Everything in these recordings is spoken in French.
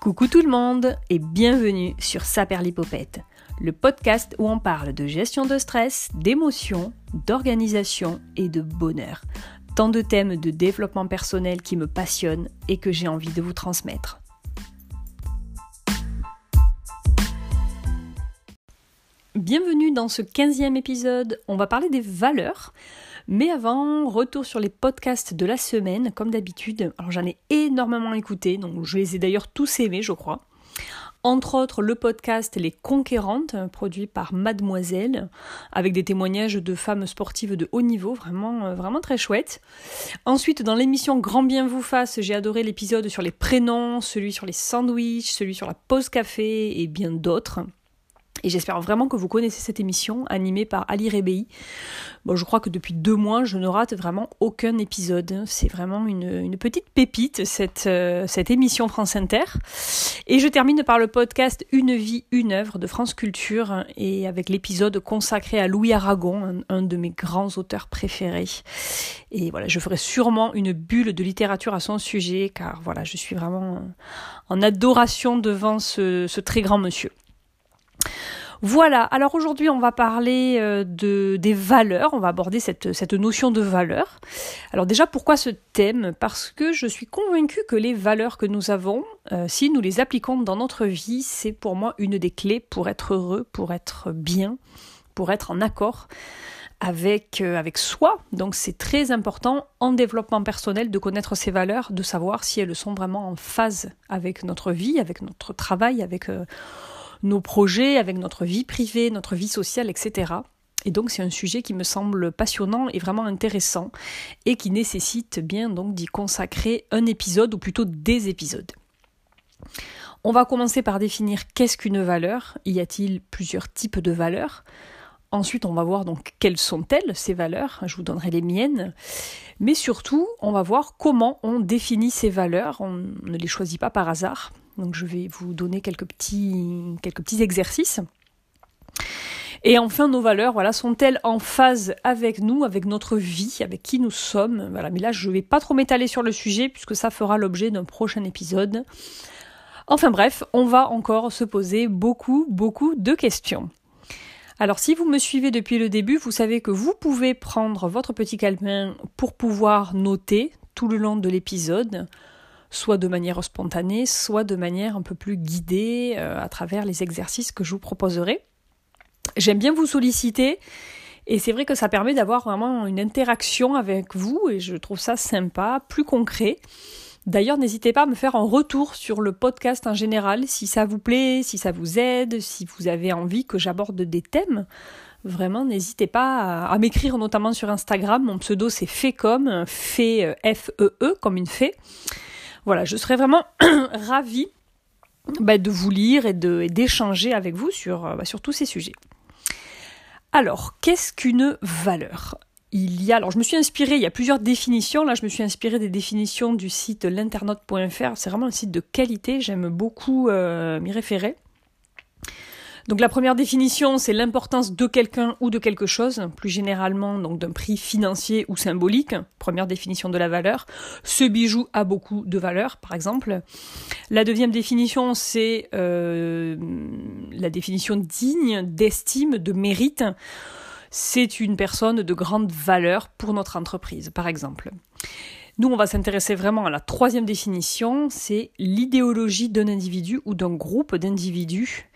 Coucou tout le monde et bienvenue sur Saperlipopette, le podcast où on parle de gestion de stress, d'émotions, d'organisation et de bonheur. Tant de thèmes de développement personnel qui me passionnent et que j'ai envie de vous transmettre. Bienvenue dans ce 15e épisode, on va parler des valeurs. Mais avant, retour sur les podcasts de la semaine, comme d'habitude. Alors j'en ai énormément écouté, donc je les ai d'ailleurs tous aimés, je crois. Entre autres, le podcast Les Conquérantes, produit par Mademoiselle, avec des témoignages de femmes sportives de haut niveau, vraiment, euh, très chouette. Ensuite, dans l'émission Grand Bien vous fasse, j'ai adoré l'épisode sur les prénoms, celui sur les sandwichs, celui sur la pause café et bien d'autres. Et j'espère vraiment que vous connaissez cette émission animée par Ali Rebei. Bon, je crois que depuis deux mois, je ne rate vraiment aucun épisode. C'est vraiment une, petite pépite, cette, euh, cette émission France Inter. Et je termine par le podcast Une vie, une œuvre de France Culture et avec l'épisode consacré à Louis Aragon, un, un, de mes grands auteurs préférés. Et voilà, je ferai sûrement une bulle de littérature à son sujet car voilà, je suis vraiment en adoration devant ce, ce très grand monsieur. Voilà, alors aujourd'hui on va parler euh, de, des valeurs, on va aborder cette, notion de valeur. Alors déjà pourquoi ce thème? Parce que je suis convaincue que les valeurs que nous avons, euh, si nous les appliquons dans notre vie, c'est pour moi une des clés pour être heureux, pour être bien, pour être en accord euh, avec soi. Donc c'est très important en développement personnel de connaître ces valeurs, de savoir si elles sont vraiment en phase avec notre vie, avec notre travail, avec nos projets, avec notre vie privée, notre vie sociale, etc. Et donc c'est un sujet qui me semble passionnant et vraiment intéressant et qui nécessite bien donc d'y consacrer un épisode ou plutôt des épisodes. On va commencer par définir qu'est-ce qu'une valeur. Y a-t-il plusieurs types de valeurs? Ensuite, on va voir donc quelles sont-elles ces valeurs? Je vous donnerai les miennes. Mais surtout, on va voir comment on définit ces valeurs. On ne les choisit pas par hasard. Donc je vais vous donner quelques petits, exercices. Et enfin, nos valeurs, voilà, sont-elles en phase avec nous, avec notre vie, avec qui nous sommes? Voilà, mais là, je ne vais pas trop m'étaler sur le sujet puisque ça fera l'objet d'un prochain épisode. Enfin bref, on va encore se poser beaucoup, beaucoup de questions. Alors si vous me suivez depuis le début, vous savez que vous pouvez prendre votre petit calepin pour pouvoir noter tout le long de l'épisode soit de manière spontanée, soit de manière un peu plus guidée euh, à travers les exercices que je vous proposerai. J'aime bien vous solliciter et c'est vrai que ça permet d'avoir vraiment une interaction avec vous et je trouve ça sympa, plus concret. D'ailleurs, n'hésitez pas à me faire un retour sur le podcast en général, si ça vous plaît, si ça vous aide, si vous avez envie que j'aborde des thèmes. Vraiment, n'hésitez pas à, m'écrire notamment sur Instagram. Mon pseudo c'est Fécom, Fé F-E-E, -E, comme une fée. Voilà, je serais vraiment ravie bah, de vous lire et d'échanger avec vous sur, euh, bah, sur tous ces sujets. Alors, qu'est-ce qu'une valeur? Il y a, alors je me suis inspirée, il y a plusieurs définitions, là je me suis inspirée des définitions du site l'internaute.fr, c'est vraiment un site de qualité, j'aime beaucoup euh, m'y référer. Donc la première définition, c'est l'importance de quelqu'un ou de quelque chose, plus généralement donc d'un prix financier ou symbolique. Première définition de la valeur. Ce bijou a beaucoup de valeur, par exemple. La deuxième définition, c'est euh, la définition digne d'estime, de mérite. C'est une personne de grande valeur pour notre entreprise, par exemple. Nous, on va s'intéresser vraiment à la troisième définition, c'est l'idéologie d'un individu ou d'un groupe d'individus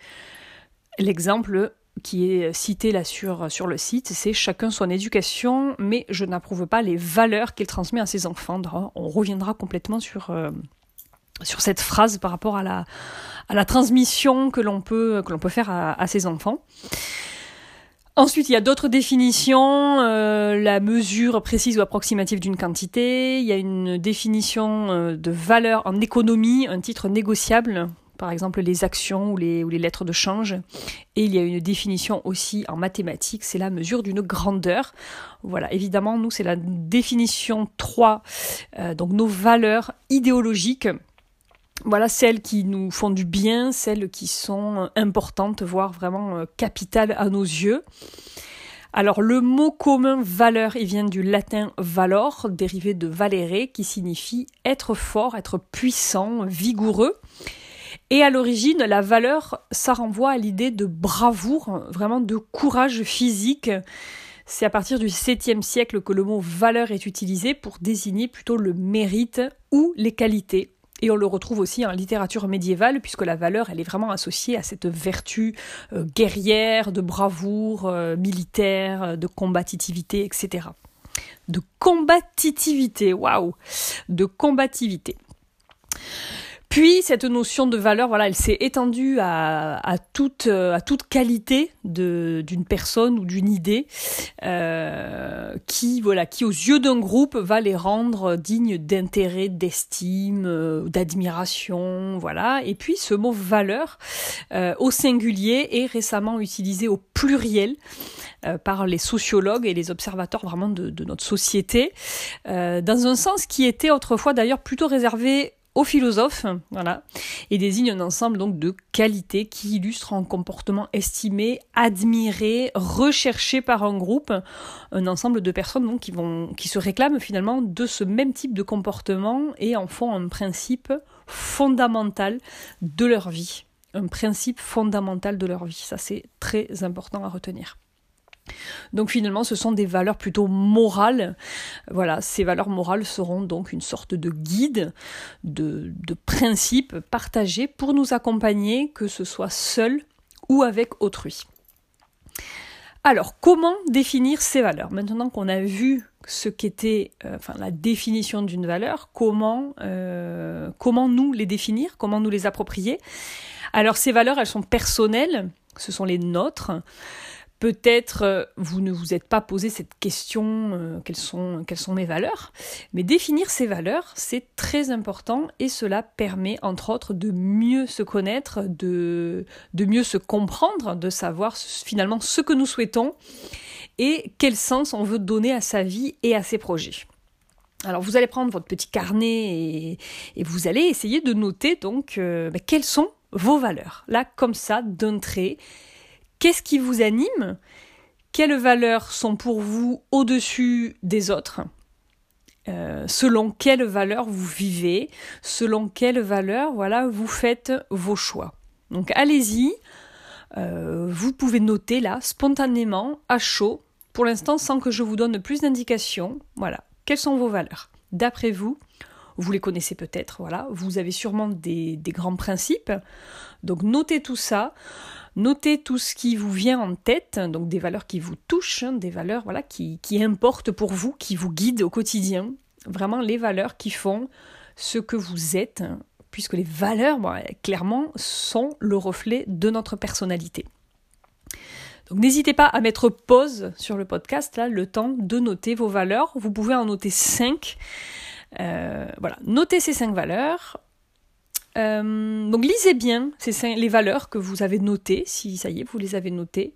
L'exemple qui est cité là sur, sur le site, c'est chacun son éducation, mais je n'approuve pas les valeurs qu'il transmet à ses enfants. On reviendra complètement sur, euh, sur cette phrase par rapport à la, à la transmission que l'on peut, peut faire à, ses enfants. Ensuite, il y a d'autres définitions, euh, la mesure précise ou approximative d'une quantité, il y a une définition euh, de valeur en économie, un titre négociable, par exemple les actions ou les, lettres de change. Et il y a une définition aussi en mathématiques, c'est la mesure d'une grandeur. Voilà, évidemment, nous, c'est la définition 3, euh, donc nos valeurs idéologiques. Voilà celles qui nous font du bien, celles qui sont importantes, voire vraiment euh, capitales à nos yeux. Alors le mot commun valeur, il vient du latin valor, dérivé de valere, qui signifie être fort, être puissant, vigoureux. Et à l'origine, la valeur, ça renvoie à l'idée de bravoure, vraiment de courage physique. C'est à partir du 7e siècle que le mot valeur est utilisé pour désigner plutôt le mérite ou les qualités. Et on le retrouve aussi en littérature médiévale, puisque la valeur, elle est vraiment associée à cette vertu euh, guerrière, de bravoure, euh, militaire, euh, de combativité, etc. De combativité, waouh De combativité. Puis cette notion de valeur, voilà, elle s'est étendue à, à, toute, qualité d'une personne ou d'une idée euh, qui, voilà, qui aux yeux d'un groupe va les rendre dignes d'intérêt, d'estime, euh, d'admiration, voilà. Et puis ce mot valeur euh, au singulier est récemment utilisé au pluriel euh, par les sociologues et les observateurs vraiment de, de notre société, euh, dans un sens qui était autrefois d'ailleurs plutôt réservé aux philosophes, voilà, et désigne un ensemble donc de qualités qui illustrent un comportement estimé, admiré, recherché par un groupe, un ensemble de personnes qui vont, qui se réclament finalement de ce même type de comportement et en font un principe fondamental de leur vie, un principe fondamental de leur vie. Ça c'est très important à retenir. Donc finalement, ce sont des valeurs plutôt morales. Voilà, ces valeurs morales seront donc une sorte de guide, de, de principes partagés pour nous accompagner, que ce soit seul ou avec autrui. Alors, comment définir ces valeurs? Maintenant qu'on a vu ce qu'était euh, enfin, la définition d'une valeur, comment, euh, comment nous les définir, comment nous les approprier? Alors, ces valeurs, elles sont personnelles, ce sont les nôtres. Peut-être euh, vous ne vous êtes pas posé cette question euh, quelles, sont, mes valeurs, mais définir ces valeurs, c'est très important et cela permet entre autres de mieux se connaître, de, mieux se comprendre, de savoir finalement ce que nous souhaitons et quel sens on veut donner à sa vie et à ses projets. Alors vous allez prendre votre petit carnet et, et vous allez essayer de noter donc euh, ben, quelles sont vos valeurs. Là, comme ça, d'un trait, Qu'est-ce qui vous anime? Quelles valeurs sont pour vous au-dessus des autres? Euh, selon quelles valeurs vous vivez, selon quelles valeurs voilà, vous faites vos choix? Donc allez-y, euh, vous pouvez noter là, spontanément, à chaud, pour l'instant sans que je vous donne plus d'indications. Voilà, quelles sont vos valeurs? D'après vous, vous les connaissez peut-être, voilà, vous avez sûrement des, des grands principes. Donc notez tout ça. Notez tout ce qui vous vient en tête, donc des valeurs qui vous touchent, hein, des valeurs voilà, qui, importent pour vous, qui vous guident au quotidien. Vraiment les valeurs qui font ce que vous êtes, hein, puisque les valeurs, clairement, sont le reflet de notre personnalité. Donc n'hésitez pas à mettre pause sur le podcast, là, le temps de noter vos valeurs. Vous pouvez en noter 5. Euh, voilà, notez ces 5 valeurs. Euh, donc lisez bien les valeurs que vous avez notées, si ça y est, vous les avez notées.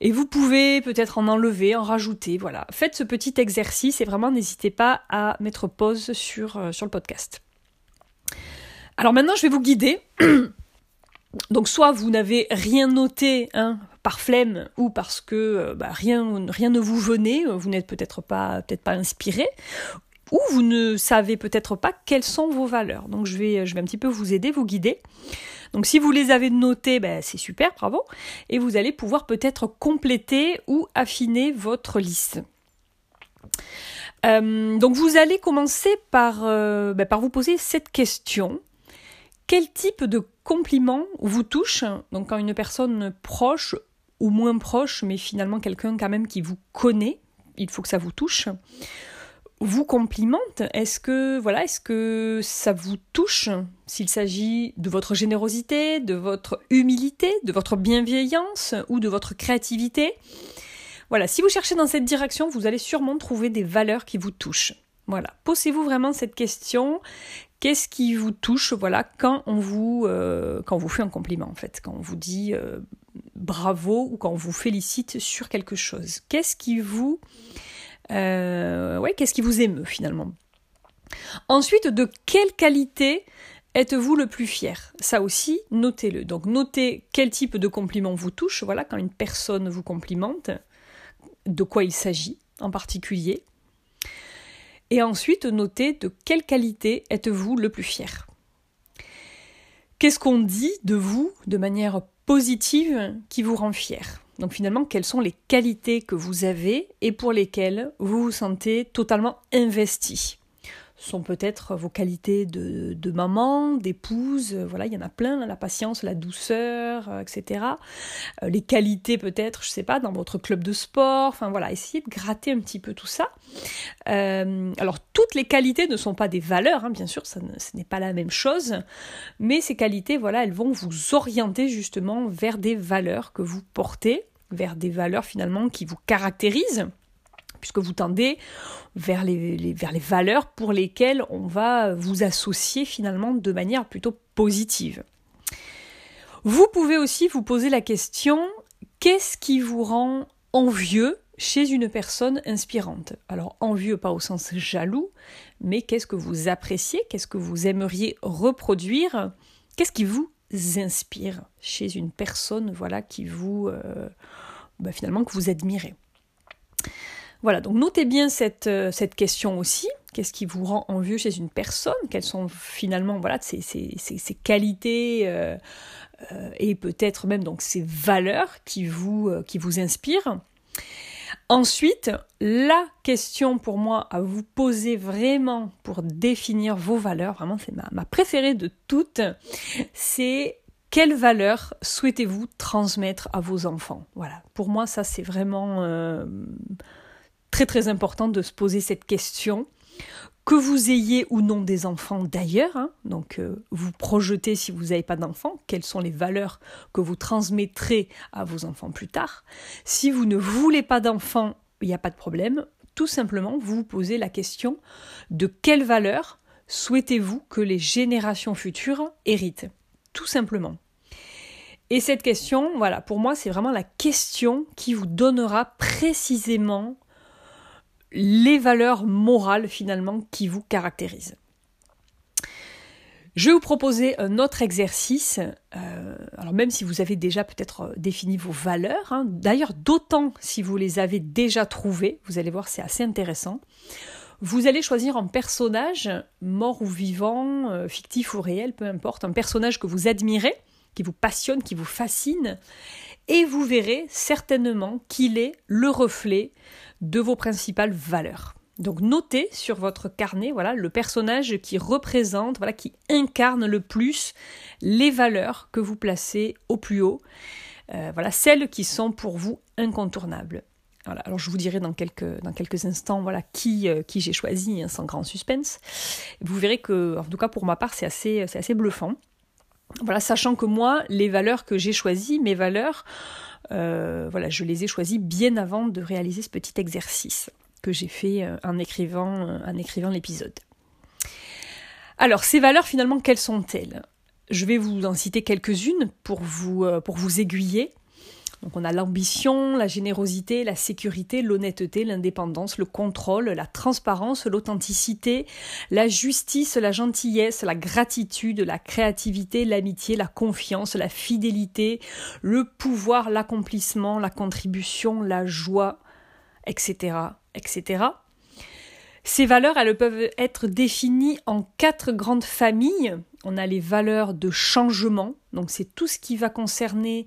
Et vous pouvez peut-être en enlever, en rajouter, voilà. Faites ce petit exercice et vraiment n'hésitez pas à mettre pause sur, euh, sur le podcast. Alors maintenant, je vais vous guider. Donc soit vous n'avez rien noté hein, par flemme ou parce que euh, bah, rien, rien ne vous venait, vous n'êtes peut-être pas, peut-être pas inspiré, ou vous ne savez peut-être pas quelles sont vos valeurs. Donc je vais, je vais un petit peu vous aider, vous guider. Donc si vous les avez notées, ben, c'est super, bravo. Et vous allez pouvoir peut-être compléter ou affiner votre liste. Euh, donc vous allez commencer euh, ben, par vous poser cette question. Quel type de compliment vous touche Donc quand une personne proche ou moins proche, mais finalement quelqu'un quand même qui vous connaît, il faut que ça vous touche vous complimente Est-ce que voilà, est-ce que ça vous touche s'il s'agit de votre générosité, de votre humilité, de votre bienveillance ou de votre créativité? Voilà, si vous cherchez dans cette direction, vous allez sûrement trouver des valeurs qui vous touchent. Voilà, posez-vous vraiment cette question. Qu'est-ce qui vous touche voilà quand on vous euh, quand vous fait un compliment en fait, quand on vous dit euh, bravo ou quand on vous félicite sur quelque chose? Qu'est-ce qui vous ouais, qu'est-ce qui vous émeut finalement? Ensuite, de quelle qualité êtes-vous le plus fier? Ça aussi, notez-le. Donc notez quel type de compliment vous touche, voilà, quand une personne vous complimente, de quoi il s'agit en particulier. Et ensuite, notez de quelle qualité êtes-vous le plus fier? Qu'est-ce qu'on dit de vous de manière positive qui vous rend fier? Donc finalement, quelles sont les qualités que vous avez et pour lesquelles vous vous sentez totalement investi? Sont peut-être vos qualités de, maman, d'épouse, euh, voilà, il y en a plein, la patience, la douceur, euh, etc. Euh, les qualités peut-être, je sais pas, dans votre club de sport, enfin voilà, essayez de gratter un petit peu tout ça. alors toutes les qualités ne sont pas des valeurs, hein, bien sûr, ce n'est pas la même chose, mais ces qualités, voilà, elles vont vous orienter justement vers des valeurs que vous portez, vers des valeurs finalement qui vous caractérisent puisque vous tendez vers les, valeurs pour lesquelles on va vous associer finalement de manière plutôt positive. Vous pouvez aussi vous poser la question, qu'est-ce qui vous rend envieux chez une personne inspirante? Alors envieux pas au sens jaloux, mais qu'est-ce que vous appréciez, qu'est-ce que vous aimeriez reproduire, qu'est-ce qui vous inspire chez une personne voilà qui vous euh, bah, finalement que vous admirez? Voilà, donc notez bien cette, euh, cette question aussi. Qu'est-ce qui vous rend envieux chez une personne? Quelles sont finalement voilà, ses, qualités euh, euh, et peut-être même donc ces valeurs qui vous, qui vous inspirent. Ensuite, la question pour moi à vous poser vraiment pour définir vos valeurs, vraiment c'est ma, préférée de toutes, c'est quelles valeurs souhaitez-vous transmettre à vos enfants? Voilà, pour moi ça c'est vraiment très très important de se poser cette question. Que vous ayez ou non des enfants d'ailleurs, hein, donc euh, vous projetez si vous n'avez pas d'enfants, quelles sont les valeurs que vous transmettrez à vos enfants plus tard. Si vous ne voulez pas d'enfants, il n'y a pas de problème. Tout simplement, vous vous posez la question de quelles valeurs souhaitez-vous que les générations futures héritent Tout simplement. Et cette question, voilà, pour moi, c'est vraiment la question qui vous donnera précisément les valeurs morales finalement qui vous caractérisent. Je vais vous proposer un autre exercice, euh, alors même si vous avez déjà peut-être euh, défini vos valeurs, hein, d'ailleurs d'autant si vous les avez déjà trouvées, vous allez voir c'est assez intéressant. Vous allez choisir un personnage, mort ou vivant, euh, fictif ou réel, peu importe, un personnage que vous admirez, qui vous passionne, qui vous fascine, et vous verrez certainement qu'il est le reflet de vos principales valeurs. Donc notez sur votre carnet voilà le personnage qui représente voilà qui incarne le plus les valeurs que vous placez au plus haut. Euh, voilà celles qui sont pour vous incontournables. Voilà, alors je vous dirai dans quelques, dans quelques instants voilà qui, euh, qui j'ai choisi hein, sans grand suspense. Vous verrez que en tout cas pour ma part c'est assez, assez bluffant. Voilà, sachant que moi, les valeurs que j'ai choisies, mes valeurs, euh, voilà, je les ai choisies bien avant de réaliser ce petit exercice que j'ai fait euh, en écrivant, euh, écrivant l'épisode. Alors, ces valeurs, finalement, quelles sont-elles? Je vais vous en citer quelques-unes pour vous, pour vous aiguiller. Donc on a l'ambition, la générosité, la sécurité, l'honnêteté, l'indépendance, le contrôle, la transparence, l'authenticité, la justice, la gentillesse, la gratitude, la créativité, l'amitié, la confiance, la fidélité, le pouvoir, l'accomplissement, la contribution, la joie, etc., etc. Ces valeurs, elles peuvent être définies en quatre grandes familles. On a les valeurs de changement, donc c'est tout ce qui va concerner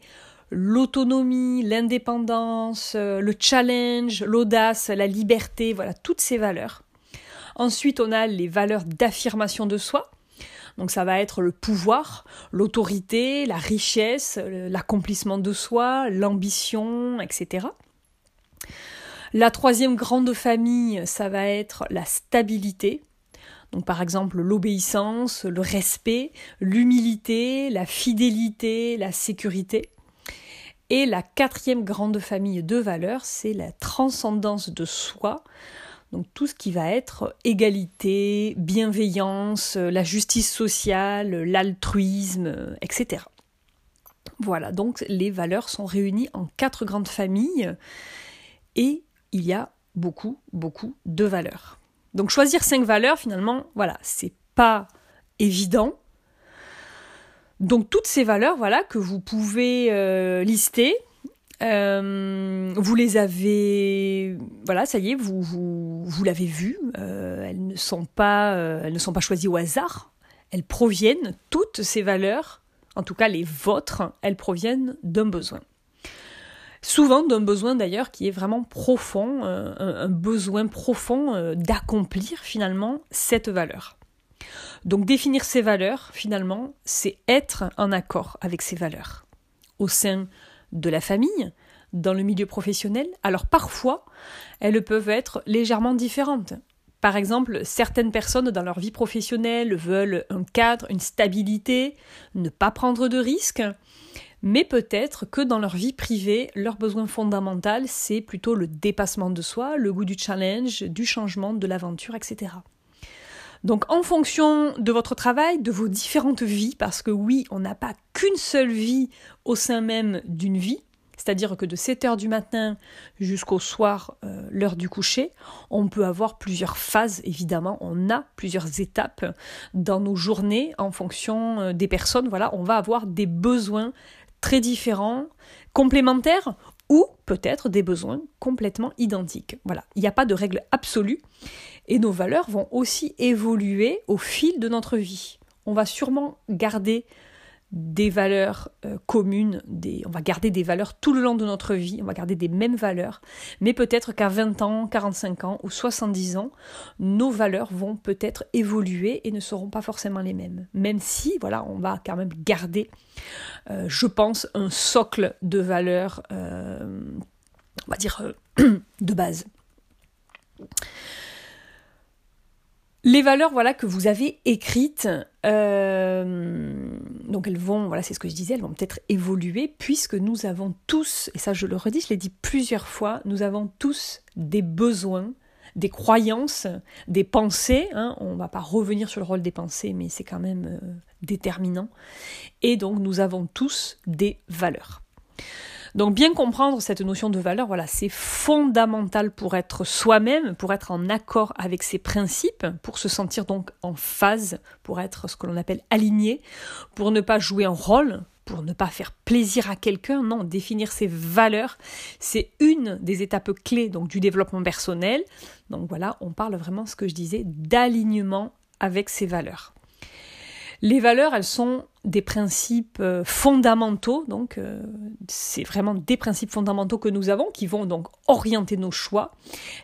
l'autonomie, l'indépendance, euh, le challenge, l'audace, la liberté, voilà, toutes ces valeurs. Ensuite, on a les valeurs d'affirmation de soi. Donc ça va être le pouvoir, l'autorité, la richesse, l'accomplissement de soi, l'ambition, etc. La troisième grande famille, ça va être la stabilité. Donc par exemple l'obéissance, le respect, l'humilité, la fidélité, la sécurité. Et la quatrième grande famille de valeurs, c'est la transcendance de soi. Donc tout ce qui va être égalité, bienveillance, la justice sociale, l'altruisme, etc. Voilà, donc les valeurs sont réunies en quatre grandes familles et il y a beaucoup, beaucoup de valeurs. Donc choisir cinq valeurs, finalement, voilà, c'est pas évident, donc toutes ces valeurs voilà que vous pouvez euh, lister, euh, vous les avez, voilà, ça y est, vous vous, l'avez vu. Euh, elles ne sont pas, elles ne sont pas choisies au hasard. elles proviennent, toutes ces valeurs, en tout cas les vôtres, elles proviennent d'un besoin. Souvent d'un besoin d'ailleurs qui est vraiment profond, un, besoin profond d'accomplir finalement cette valeur. Donc définir ces valeurs, finalement, c'est être en accord avec ces valeurs. Au sein de la famille, dans le milieu professionnel, alors parfois, elles peuvent être légèrement différentes. Par exemple, certaines personnes dans leur vie professionnelle veulent un cadre, une stabilité, ne pas prendre de risques, mais peut-être que dans leur vie privée, leur besoin fondamental, c'est plutôt le dépassement de soi, le goût du challenge, du changement, de l'aventure, etc. Donc en fonction de votre travail, de vos différentes vies, parce que oui, on n'a pas qu'une seule vie au sein même d'une vie, c'est-à-dire que de 7 heures du matin jusqu'au soir, euh, l'heure du coucher, on peut avoir plusieurs phases, évidemment, on a plusieurs étapes dans nos journées en fonction euh, des personnes. Voilà, on va avoir des besoins très différents, complémentaires ou peut-être des besoins complètement identiques. Voilà, il n'y a pas de règle absolue et nos valeurs vont aussi évoluer au fil de notre vie. On va sûrement garder des valeurs euh, communes, on va garder des valeurs tout le long de notre vie, on va garder des mêmes valeurs, mais peut-être qu'à 20 ans, 45 ans ou 70 ans, nos valeurs vont peut-être évoluer et ne seront pas forcément les mêmes. Même si, voilà, on va quand même garder, euh, je pense, un socle de valeurs, euh, on va dire, de base. Les valeurs voilà que vous avez écrites, euh, donc elles vont, voilà c'est ce que je disais, elles vont peut-être évoluer puisque nous avons tous, et ça je le redis, je l'ai dit plusieurs fois, nous avons tous des besoins, des croyances, des pensées. Hein, on ne va pas revenir sur le rôle des pensées, mais c'est quand même euh, déterminant. Et donc nous avons tous des valeurs. Donc bien comprendre cette notion de valeur, voilà, c'est fondamental pour être soi-même, pour être en accord avec ses principes, pour se sentir donc en phase, pour être ce que l'on appelle aligné, pour ne pas jouer un rôle, pour ne pas faire plaisir à quelqu'un, non, définir ses valeurs, c'est une des étapes clés donc du développement personnel. Donc voilà, on parle vraiment ce que je disais d'alignement avec ses valeurs. Les valeurs, elles sont des principes euh, fondamentaux, donc euh, c'est vraiment des principes fondamentaux que nous avons qui vont donc orienter nos choix.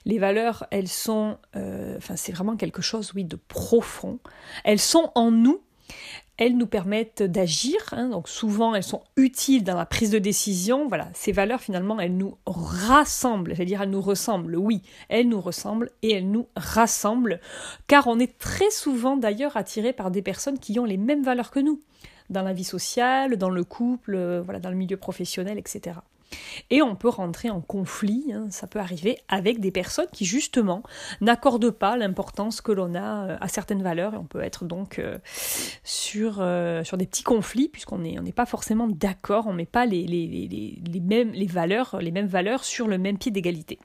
Les valeurs, elles sont, euh, enfin c'est vraiment quelque chose, oui, de profond. Elles sont en nous elles nous permettent d'agir, hein, donc souvent elles sont utiles dans la prise de décision. Voilà, ces valeurs finalement elles nous rassemblent, c'est-à-dire elles nous ressemblent, oui, elles nous ressemblent et elles nous rassemblent, car on est très souvent d'ailleurs attiré par des personnes qui ont les mêmes valeurs que nous, dans la vie sociale, dans le couple, euh, dans le milieu professionnel, etc. Et on peut rentrer en conflit, hein, ça peut arriver, avec des personnes qui justement n'accordent pas l'importance que l'on a euh, à certaines valeurs. Et on peut être donc euh, sur, euh, sur des petits conflits, puisqu'on n'est pas forcément d'accord, on ne met pas les mêmes valeurs sur le même pied d'égalité.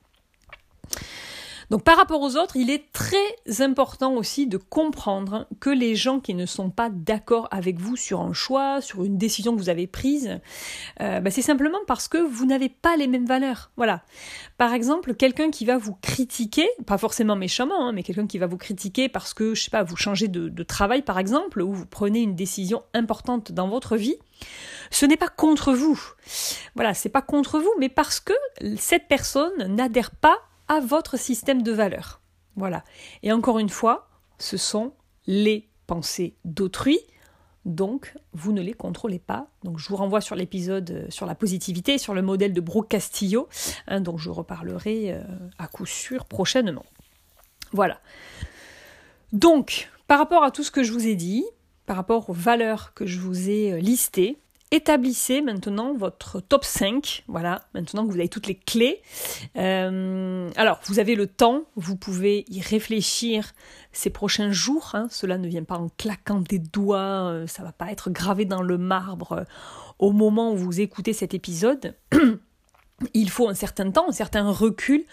Donc par rapport aux autres, il est très important aussi de comprendre que les gens qui ne sont pas d'accord avec vous sur un choix, sur une décision que vous avez prise, euh, bah, c'est simplement parce que vous n'avez pas les mêmes valeurs. Voilà. Par exemple, quelqu'un qui va vous critiquer, pas forcément méchamment, hein, mais quelqu'un qui va vous critiquer parce que, je sais pas, vous changez de, de travail par exemple, ou vous prenez une décision importante dans votre vie, ce n'est pas contre vous. Voilà, c'est pas contre vous, mais parce que cette personne n'adhère pas à votre système de valeurs. Voilà. Et encore une fois, ce sont les pensées d'autrui, donc vous ne les contrôlez pas. Donc je vous renvoie sur l'épisode euh, sur la positivité, sur le modèle de Brooke Castillo, hein, dont je reparlerai euh, à coup sûr prochainement. Voilà. Donc, par rapport à tout ce que je vous ai dit, par rapport aux valeurs que je vous ai euh, listées, établissez maintenant votre top 5. Voilà, maintenant que vous avez toutes les clés. Euh, alors, vous avez le temps, vous pouvez y réfléchir ces prochains jours. Hein. cela ne vient pas en claquant des doigts, euh, ça va pas être gravé dans le marbre euh, au moment où vous écoutez cet épisode. Il faut un certain temps, un certain recul,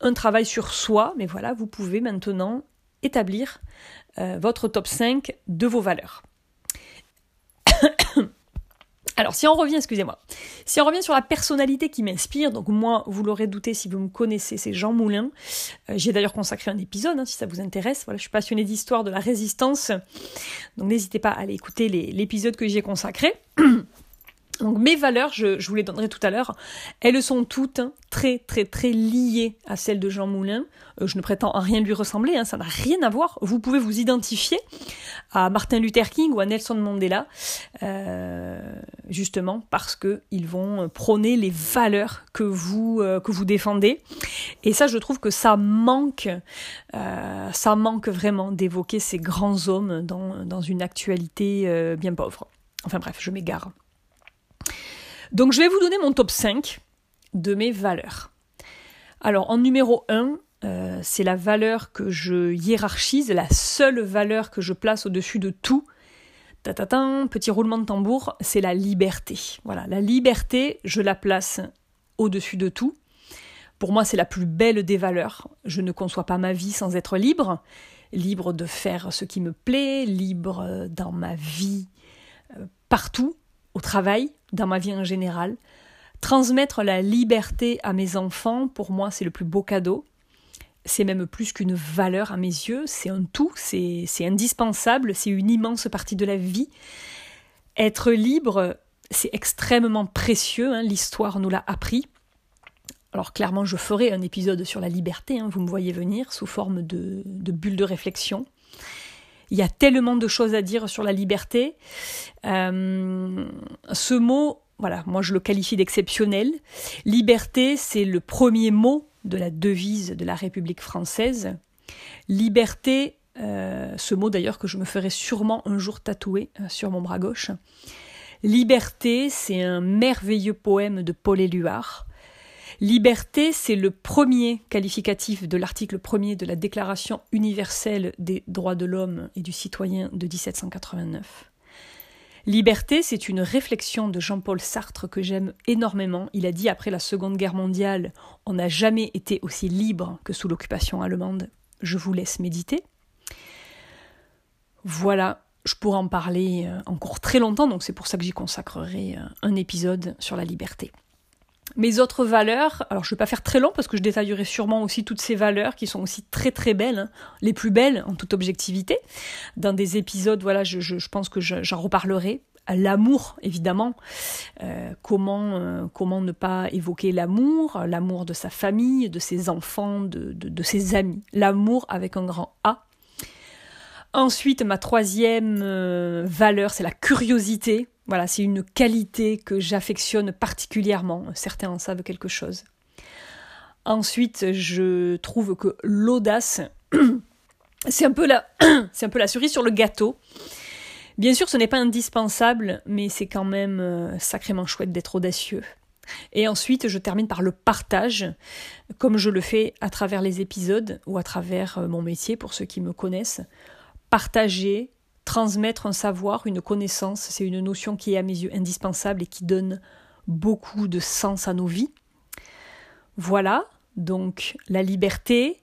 un travail sur soi, mais voilà, vous pouvez maintenant établir votre top 5 de vos valeurs. Alors, si on revient, excusez-moi, si on revient sur la personnalité qui m'inspire, donc moi, vous l'aurez douté si vous me connaissez, c'est Jean Moulin. Euh, j'ai d'ailleurs consacré un épisode, hein, si ça vous intéresse. Voilà, je suis passionnée d'histoire de la résistance, donc n'hésitez pas à aller écouter l'épisode que j'ai consacré. Donc mes valeurs, je, vous les donnerai tout à l'heure, elles sont toutes très très très liées à celles de Jean Moulin. Euh, je ne prétends à rien lui ressembler, hein, ça n'a rien à voir. Vous pouvez vous identifier à Martin Luther King ou à Nelson Mandela, euh, justement parce qu'ils vont prôner les valeurs que vous, euh, que vous défendez. Et ça, je trouve que ça manque, ça manque vraiment d'évoquer ces grands hommes dans, dans une actualité bien pauvre. Enfin bref, je m'égare. Donc je vais vous donner mon top 5 de mes valeurs. Alors en numéro 1, euh, c'est la valeur que je hiérarchise, la seule valeur que je place au-dessus de tout. Tatatin, petit roulement de tambour, c'est la liberté. Voilà, la liberté, je la place au-dessus de tout. Pour moi, c'est la plus belle des valeurs. Je ne conçois pas ma vie sans être libre, libre de faire ce qui me plaît, libre dans ma vie euh, partout, au travail, dans ma vie en général. Transmettre la liberté à mes enfants, pour moi, c'est le plus beau cadeau. C'est même plus qu'une valeur à mes yeux, c'est un tout, c'est indispensable, c'est une immense partie de la vie. Être libre, c'est extrêmement précieux, hein, l'histoire nous l'a appris. Alors clairement, je ferai un épisode sur la liberté, hein, vous me voyez venir, sous forme de, de bulle de réflexion. Il y a tellement de choses à dire sur la liberté. Euh, ce mot, voilà, moi je le qualifie d'exceptionnel. Liberté, c'est le premier mot de la devise de la République française. Liberté, euh, ce mot d'ailleurs que je me ferai sûrement un jour tatouer euh, sur mon bras gauche. Liberté, c'est un merveilleux poème de Paul Éluard. Liberté, c'est le premier qualificatif de l'article 1er de la Déclaration universelle des droits de l'homme et du citoyen de 1789. Liberté, c'est une réflexion de Jean-Paul Sartre que j'aime énormément. Il a dit après la Seconde Guerre mondiale, on n'a jamais été aussi libre que sous l'occupation allemande. Je vous laisse méditer. Voilà, je pourrais en parler euh, encore très longtemps, donc c'est pour ça que j'y consacrerai euh, un épisode sur la liberté. Mes autres valeurs, alors je ne vais pas faire très long parce que je détaillerai sûrement aussi toutes ces valeurs qui sont aussi très très belles, hein. les plus belles en toute objectivité. Dans des épisodes, voilà, je, pense que j'en reparlerai. L'amour, évidemment. Euh, comment, euh, comment ne pas évoquer l'amour, l'amour de sa famille, de ses enfants, de, de, de ses amis. L'amour avec un grand A. Ensuite, ma troisième euh, valeur, c'est la curiosité. Voilà, c'est une qualité que j'affectionne particulièrement. Certains en savent quelque chose. Ensuite, je trouve que l'audace, c'est un, peu la, cerise sur le gâteau. Bien sûr, ce n'est pas indispensable, mais c'est quand même euh, sacrément chouette d'être audacieux. Et ensuite, je termine par le partage, comme je le fais à travers les épisodes ou à travers euh, mon métier pour ceux qui me connaissent. Partager, transmettre un savoir, une connaissance, c'est une notion qui est à mes yeux indispensable et qui donne beaucoup de sens à nos vies. Voilà, donc la liberté,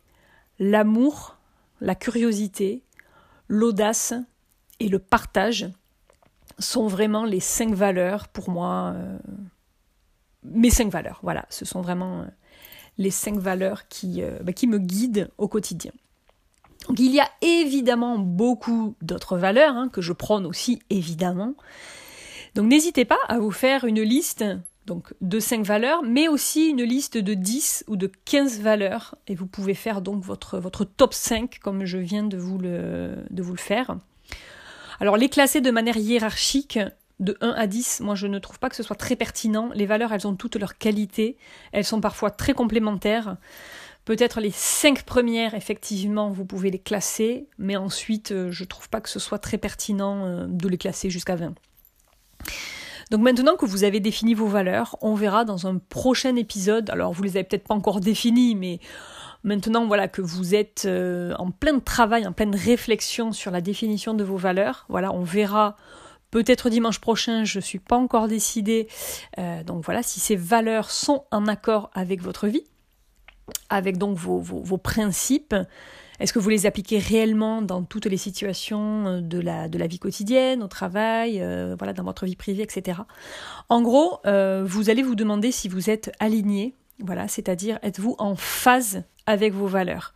l'amour, la curiosité, l'audace et le partage sont vraiment les cinq valeurs pour moi. Euh, mes cinq valeurs, voilà, ce sont vraiment euh, les cinq valeurs euh, bah, qui me guident au quotidien. Il y a évidemment beaucoup d'autres valeurs hein, que je prône aussi évidemment. Donc n'hésitez pas à vous faire une liste donc de 5 valeurs, mais aussi une liste de 10 ou de 15 valeurs. Et vous pouvez faire donc votre, votre top 5 comme je viens de vous, le, de vous le faire. Alors les classer de manière hiérarchique de 1 à 10, moi je ne trouve pas que ce soit très pertinent. Les valeurs, elles ont toutes leurs qualités. Elles sont parfois très complémentaires. Peut-être les cinq premières, effectivement, vous pouvez les classer, mais ensuite, euh, je ne trouve pas que ce soit très pertinent euh, de les classer jusqu'à 20. Donc maintenant que vous avez défini vos valeurs, on verra dans un prochain épisode. Alors vous les avez peut-être pas encore définies, mais maintenant voilà que vous êtes euh, en plein travail, en pleine réflexion sur la définition de vos valeurs. Voilà, on verra peut-être dimanche prochain. Je suis pas encore décidée. donc voilà, si ces valeurs sont en accord avec votre vie avec donc vos, principes, Est-ce que vous les appliquez réellement dans toutes les situations de la, de la vie quotidienne, au travail, voilà, dans votre vie privée, etc. En gros, vous allez vous demander si vous êtes aligné, voilà, c'est-à-dire êtes-vous en phase avec vos valeurs.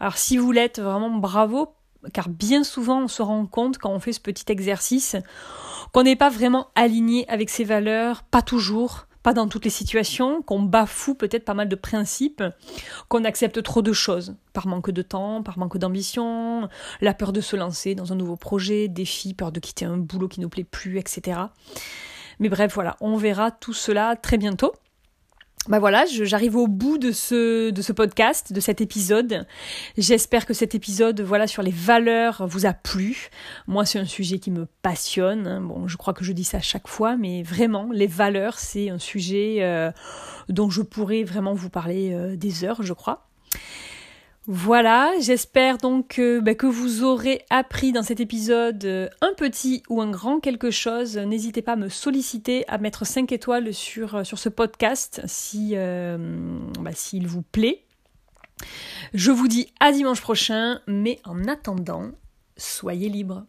Alors si vous l'êtes vraiment bravo, car bien souvent on se rend compte quand on fait ce petit exercice qu'on n'est pas vraiment aligné avec ses valeurs, pas toujours, pas dans toutes les situations, qu'on bafoue peut-être pas mal de principes, qu'on accepte trop de choses, par manque de temps, par manque d'ambition, la peur de se lancer dans un nouveau projet, défi, peur de quitter un boulot qui nous plaît plus, etc. Mais bref, voilà, on verra tout cela très bientôt bah voilà, j'arrive au bout de ce, de ce podcast, de cet épisode. J'espère que cet épisode, voilà, sur les valeurs vous a plu. Moi, c'est un sujet qui me passionne. Bon, je crois que je dis ça chaque fois, mais vraiment, les valeurs, c'est un sujet euh, dont je pourrais vraiment vous parler euh, des heures, je crois. Voilà, j'espère donc bah, que vous aurez appris dans cet épisode euh, un petit ou un grand quelque chose. N'hésitez pas à me solliciter, à mettre 5 étoiles sur, euh, sur ce podcast si euh, bah, s'il vous plaît. Je vous dis à dimanche prochain, mais en attendant, soyez libres.